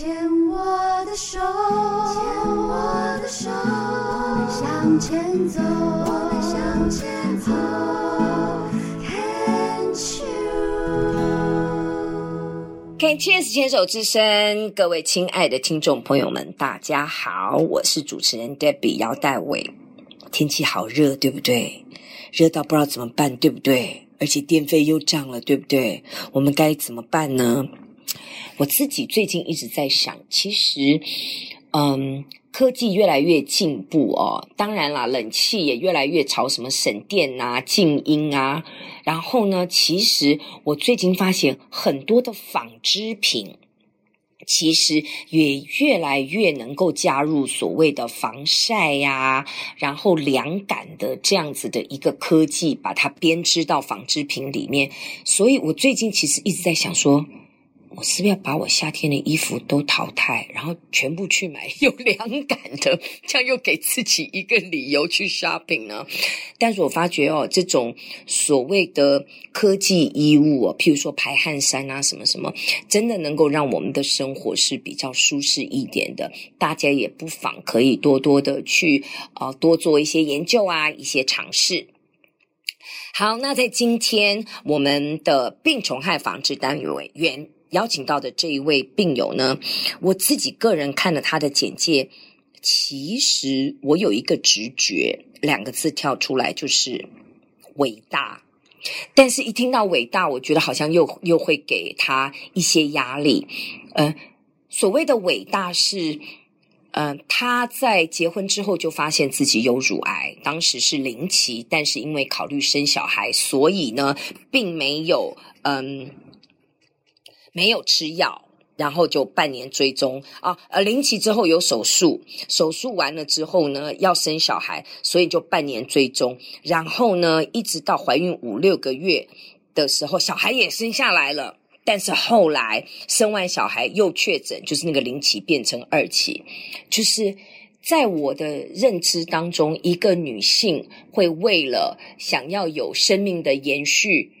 牵我的手，牵我的手，我们向前走，我们向前走。Can Cheers 牵手之声，各位亲爱的听众朋友们，大家好，我是主持人 Debbie 姚代伟。天气好热，对不对？热到不知道怎么办，对不对？而且电费又涨了，对不对？我们该怎么办呢？我自己最近一直在想，其实，嗯，科技越来越进步哦，当然啦，冷气也越来越朝什么省电啊、静音啊。然后呢，其实我最近发现很多的纺织品。其实也越来越能够加入所谓的防晒呀，然后凉感的这样子的一个科技，把它编织到纺织品里面。所以我最近其实一直在想说。我是不是要把我夏天的衣服都淘汰，然后全部去买有凉感的，这样又给自己一个理由去 shopping 呢？但是我发觉哦，这种所谓的科技衣物哦，譬如说排汗衫啊，什么什么，真的能够让我们的生活是比较舒适一点的。大家也不妨可以多多的去呃多做一些研究啊，一些尝试。好，那在今天我们的病虫害防治单元委员。邀请到的这一位病友呢，我自己个人看了他的简介，其实我有一个直觉，两个字跳出来就是伟大。但是，一听到伟大，我觉得好像又又会给他一些压力。呃，所谓的伟大是，呃，他在结婚之后就发现自己有乳癌，当时是零期，但是因为考虑生小孩，所以呢，并没有嗯。没有吃药，然后就半年追踪啊，呃，零期之后有手术，手术完了之后呢，要生小孩，所以就半年追踪，然后呢，一直到怀孕五六个月的时候，小孩也生下来了，但是后来生完小孩又确诊，就是那个零期变成二期，就是在我的认知当中，一个女性会为了想要有生命的延续。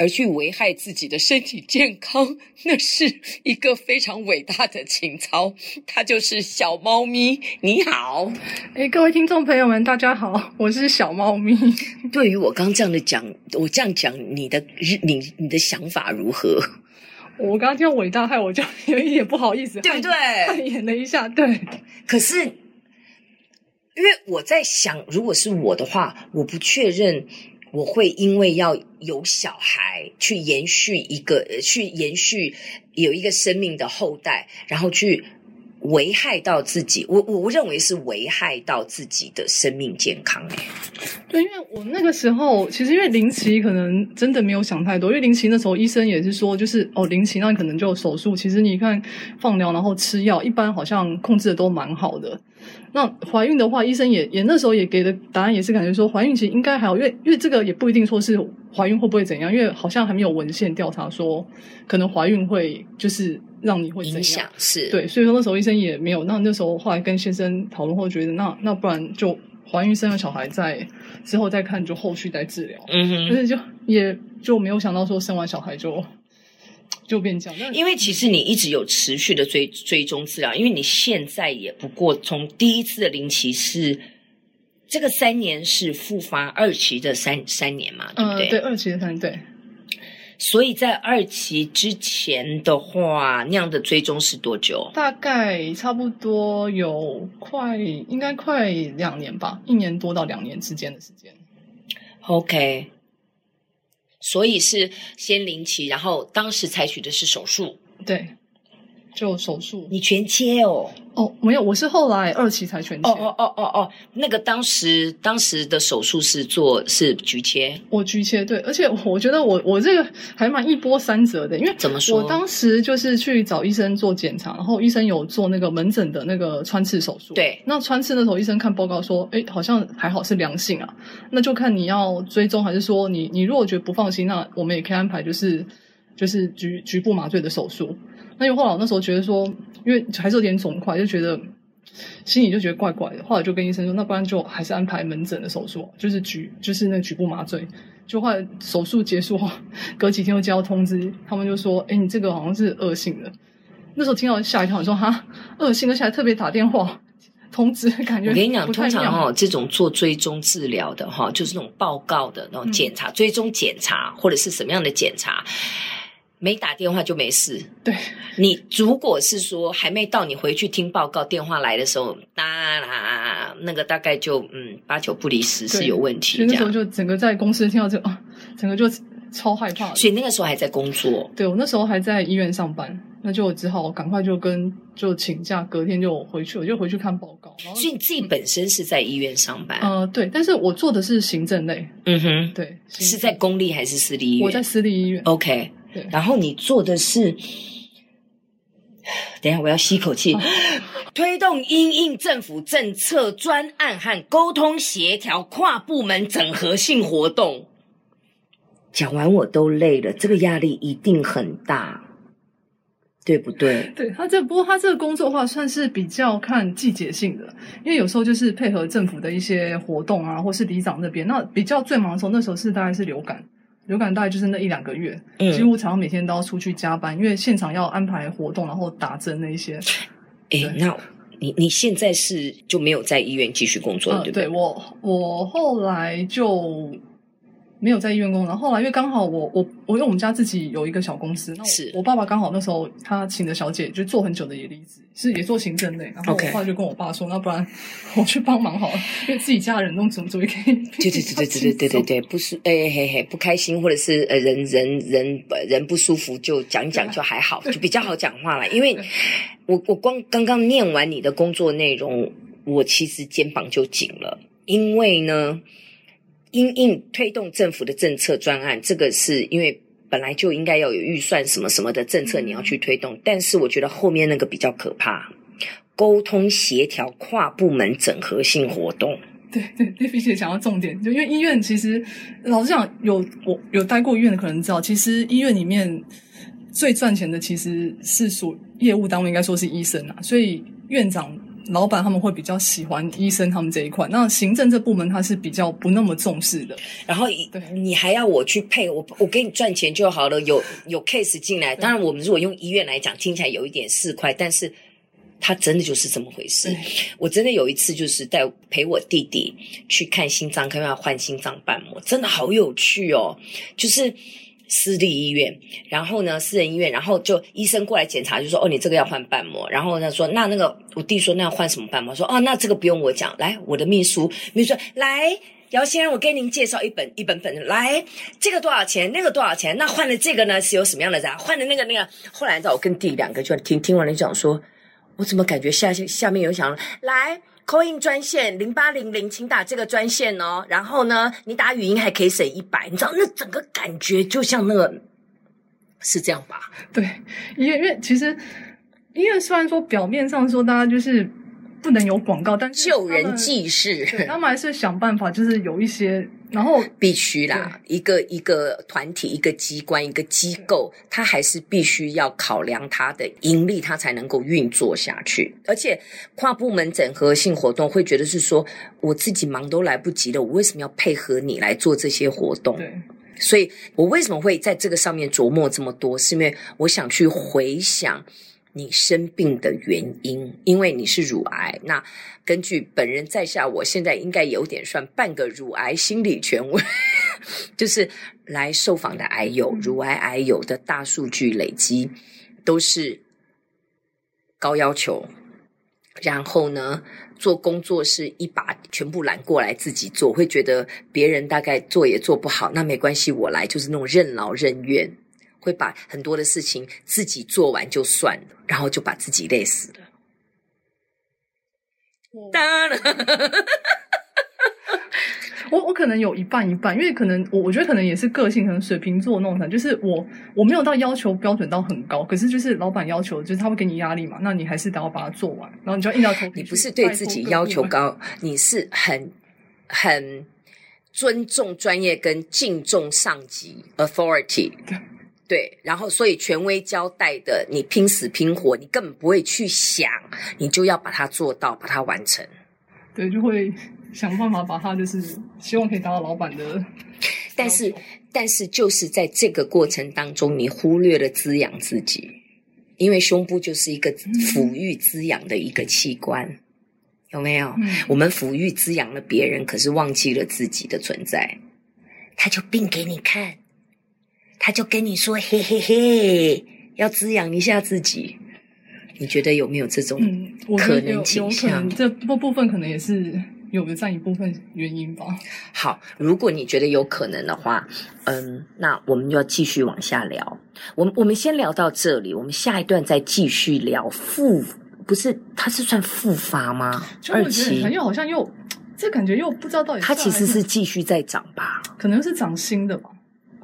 而去危害自己的身体健康，那是一个非常伟大的情操。它就是小猫咪。你好，哎，各位听众朋友们，大家好，我是小猫咪。对于我刚这样的讲，我这样讲，你的你你的想法如何？我刚刚听到伟大，害我就有一点不好意思，对不对？汗颜了一下，对。可是，因为我在想，如果是我的话，我不确认。我会因为要有小孩去延续一个，去延续有一个生命的后代，然后去危害到自己。我我认为是危害到自己的生命健康。哎，对，因为我那个时候其实因为零期可能真的没有想太多，因为零期那时候医生也是说，就是哦零期那可能就手术。其实你看放疗然后吃药，一般好像控制的都蛮好的。那怀孕的话，医生也也那时候也给的答案也是感觉说怀孕其实应该还好，因为因为这个也不一定说是怀孕会不会怎样，因为好像还没有文献调查说可能怀孕会就是让你会影响是对，所以说那时候医生也没有。那那时候后来跟先生讨论后觉得，那那不然就怀孕生了小孩再之后再看，就后续再治疗。嗯哼，但是就也就没有想到说生完小孩就。就变这样，因为其实你一直有持续的追追踪治疗，因为你现在也不过从第一次的零期是这个三年是复发二期的三三年嘛，对不对？嗯、对，二期的三年对。所以在二期之前的话，那样的追踪是多久？大概差不多有快应该快两年吧，一年多到两年之间的时间。OK。所以是先零期，然后当时采取的是手术，对，就手术。你全切哦？哦，没有，我是后来二期才全切。哦哦哦哦哦，那个当时当时的手术是做是局切，我局切，对，而且我觉得我我这个还蛮一波三折的，因为怎么说？我当时就是去找医生做检查，然后医生有做那个门诊的那个穿刺手术，对，那穿刺的时候医生看报告说，哎，好像还好是良性啊，那就看你要追踪还是说你你如果觉得不放心，那我们也可以安排就是就是局局部麻醉的手术。那因为后来我那时候觉得说，因为还是有点肿块，就觉得心里就觉得怪怪的。后来就跟医生说，那不然就还是安排门诊的手术，就是局就是那个局部麻醉。就后来手术结束后，隔几天又接到通知，他们就说：“哎，你这个好像是恶性的。”那时候听到吓一跳，说哈恶性，而且还特别打电话通知，感觉我跟你讲，通常哈、哦、这种做追踪治疗的哈，就是那种报告的那种检查、嗯、追踪检查或者是什么样的检查。没打电话就没事。对，你如果是说还没到你回去听报告，电话来的时候，哒啦，那个大概就嗯八九不离十是有问题。所以那时候就整个在公司听到这个，整个就超害怕。所以那个时候还在工作。对，我那时候还在医院上班，那就只好赶快就跟就请假，隔天就回去，我就回去看报告。所以你自己本身是在医院上班？呃，对，但是我做的是行政类。嗯哼，对，是在公立还是私立医院？我在私立医院。OK。对然后你做的是，等一下我要吸口气，啊、推动因应政府政策专案和沟通协调跨部门整合性活动。讲完我都累了，这个压力一定很大，对不对？对他这不过他这个工作的话算是比较看季节性的，因为有时候就是配合政府的一些活动啊，或是里长那边，那比较最忙的时候，那时候是大概是流感。流感大概就是那一两个月，嗯，几乎常常每天都要出去加班，因为现场要安排活动，然后打针那一些。哎，那你你现在是就没有在医院继续工作了，对不对？对，我我后来就。没有在医院工作，然后后来因为刚好我我我因为我们家自己有一个小公司，是我爸爸刚好那时候他请的小姐就做很久的野离子，是也做行政类，然后我爸就跟我爸说.那不然 我去帮忙好了，因为自己家人弄怎么做也可以。对对对对对对对对对，不舒哎嘿嘿不开心或者是呃人人人人不舒服就讲一讲就还好，就比较好讲话了。因为我我光刚刚念完你的工作内容，我其实肩膀就紧了，因为呢。因应推动政府的政策专案，这个是因为本来就应该要有预算什么什么的政策，你要去推动。但是我觉得后面那个比较可怕，沟通协调跨部门整合性活动。对对，对，并且讲到重点，就因为医院其实老实讲，有我有待过医院的可能知道，其实医院里面最赚钱的其实是属业务单位，应该说是医生啊，所以院长。老板他们会比较喜欢医生他们这一块，那行政这部门他是比较不那么重视的。然后对你还要我去配我，我给你赚钱就好了。有有 case 进来，当然我们如果用医院来讲，听起来有一点市侩，但是他真的就是这么回事。我真的有一次就是带陪我弟弟去看心脏科，因为要换心脏瓣膜，真的好有趣哦，就是。私立医院，然后呢，私人医院，然后就医生过来检查，就说：“哦，你这个要换瓣膜。”然后他，说：“那那个，我弟说那要换什么瓣膜？”说：“哦，那这个不用我讲，来，我的秘书，秘书来，姚先生，我给您介绍一本一本本，来，这个多少钱？那个多少钱？那换了这个呢，是有什么样的人？换了那个那个，后来在我跟弟两个就听听完了，讲说，我怎么感觉下下面有想来。” Coin 专线零八零零，请打这个专线哦。然后呢，你打语音还可以省一百，你知道那整个感觉就像那个是这样吧？对，因为因为其实因为虽然说表面上说大家就是。不能有广告，但救人济世，他们还是想办法，就是有一些，然后必须啦，一个一个团体、一个机关、一个机构，它还是必须要考量它的盈利，它才能够运作下去。而且跨部门整合性活动会觉得是说，我自己忙都来不及了，我为什么要配合你来做这些活动？对，所以我为什么会在这个上面琢磨这么多？是因为我想去回想。你生病的原因，因为你是乳癌。那根据本人在下，我现在应该有点算半个乳癌心理权威，就是来受访的癌友，乳癌癌友的大数据累积都是高要求，然后呢，做工作是一把全部揽过来自己做，会觉得别人大概做也做不好，那没关系，我来，就是那种任劳任怨。会把很多的事情自己做完就算了，然后就把自己累死了。当然，我我可能有一半一半，因为可能我我觉得可能也是个性，可能水瓶座那种，就是我我没有到要求标准到很高，可是就是老板要求，就是他会给你压力嘛，那你还是得要把它做完，然后你就硬着头皮。你不是对自己要求高，你是很很尊重专业跟敬重上级 authority。对，然后所以权威交代的，你拼死拼活，你根本不会去想，你就要把它做到，把它完成。对，就会想办法把它，就是希望可以达到老板的。但是，但是就是在这个过程当中，你忽略了滋养自己，因为胸部就是一个抚育滋养的一个器官，嗯、有没有？嗯、我们抚育滋养了别人，可是忘记了自己的存在，他就病给你看，他就跟你说：“嘿嘿嘿，要滋养一下自己。”你觉得有没有这种可能倾向？这部部分可能也是。有的占一部分原因吧。好，如果你觉得有可能的话，嗯，那我们就要继续往下聊。我们我们先聊到这里，我们下一段再继续聊复，不是，它是算复发吗？二期，又好像又这感觉又不知道到底。它其实是继续在长吧？可能是长新的吧。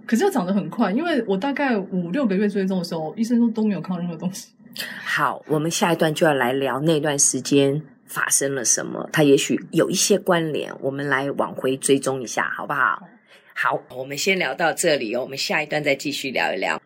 可是又长得很快，因为我大概五六个月追踪的时候，医生说都没有看到任何东西。好，我们下一段就要来聊那段时间。发生了什么？它也许有一些关联，我们来往回追踪一下，好不好？好，我们先聊到这里哦，我们下一段再继续聊一聊。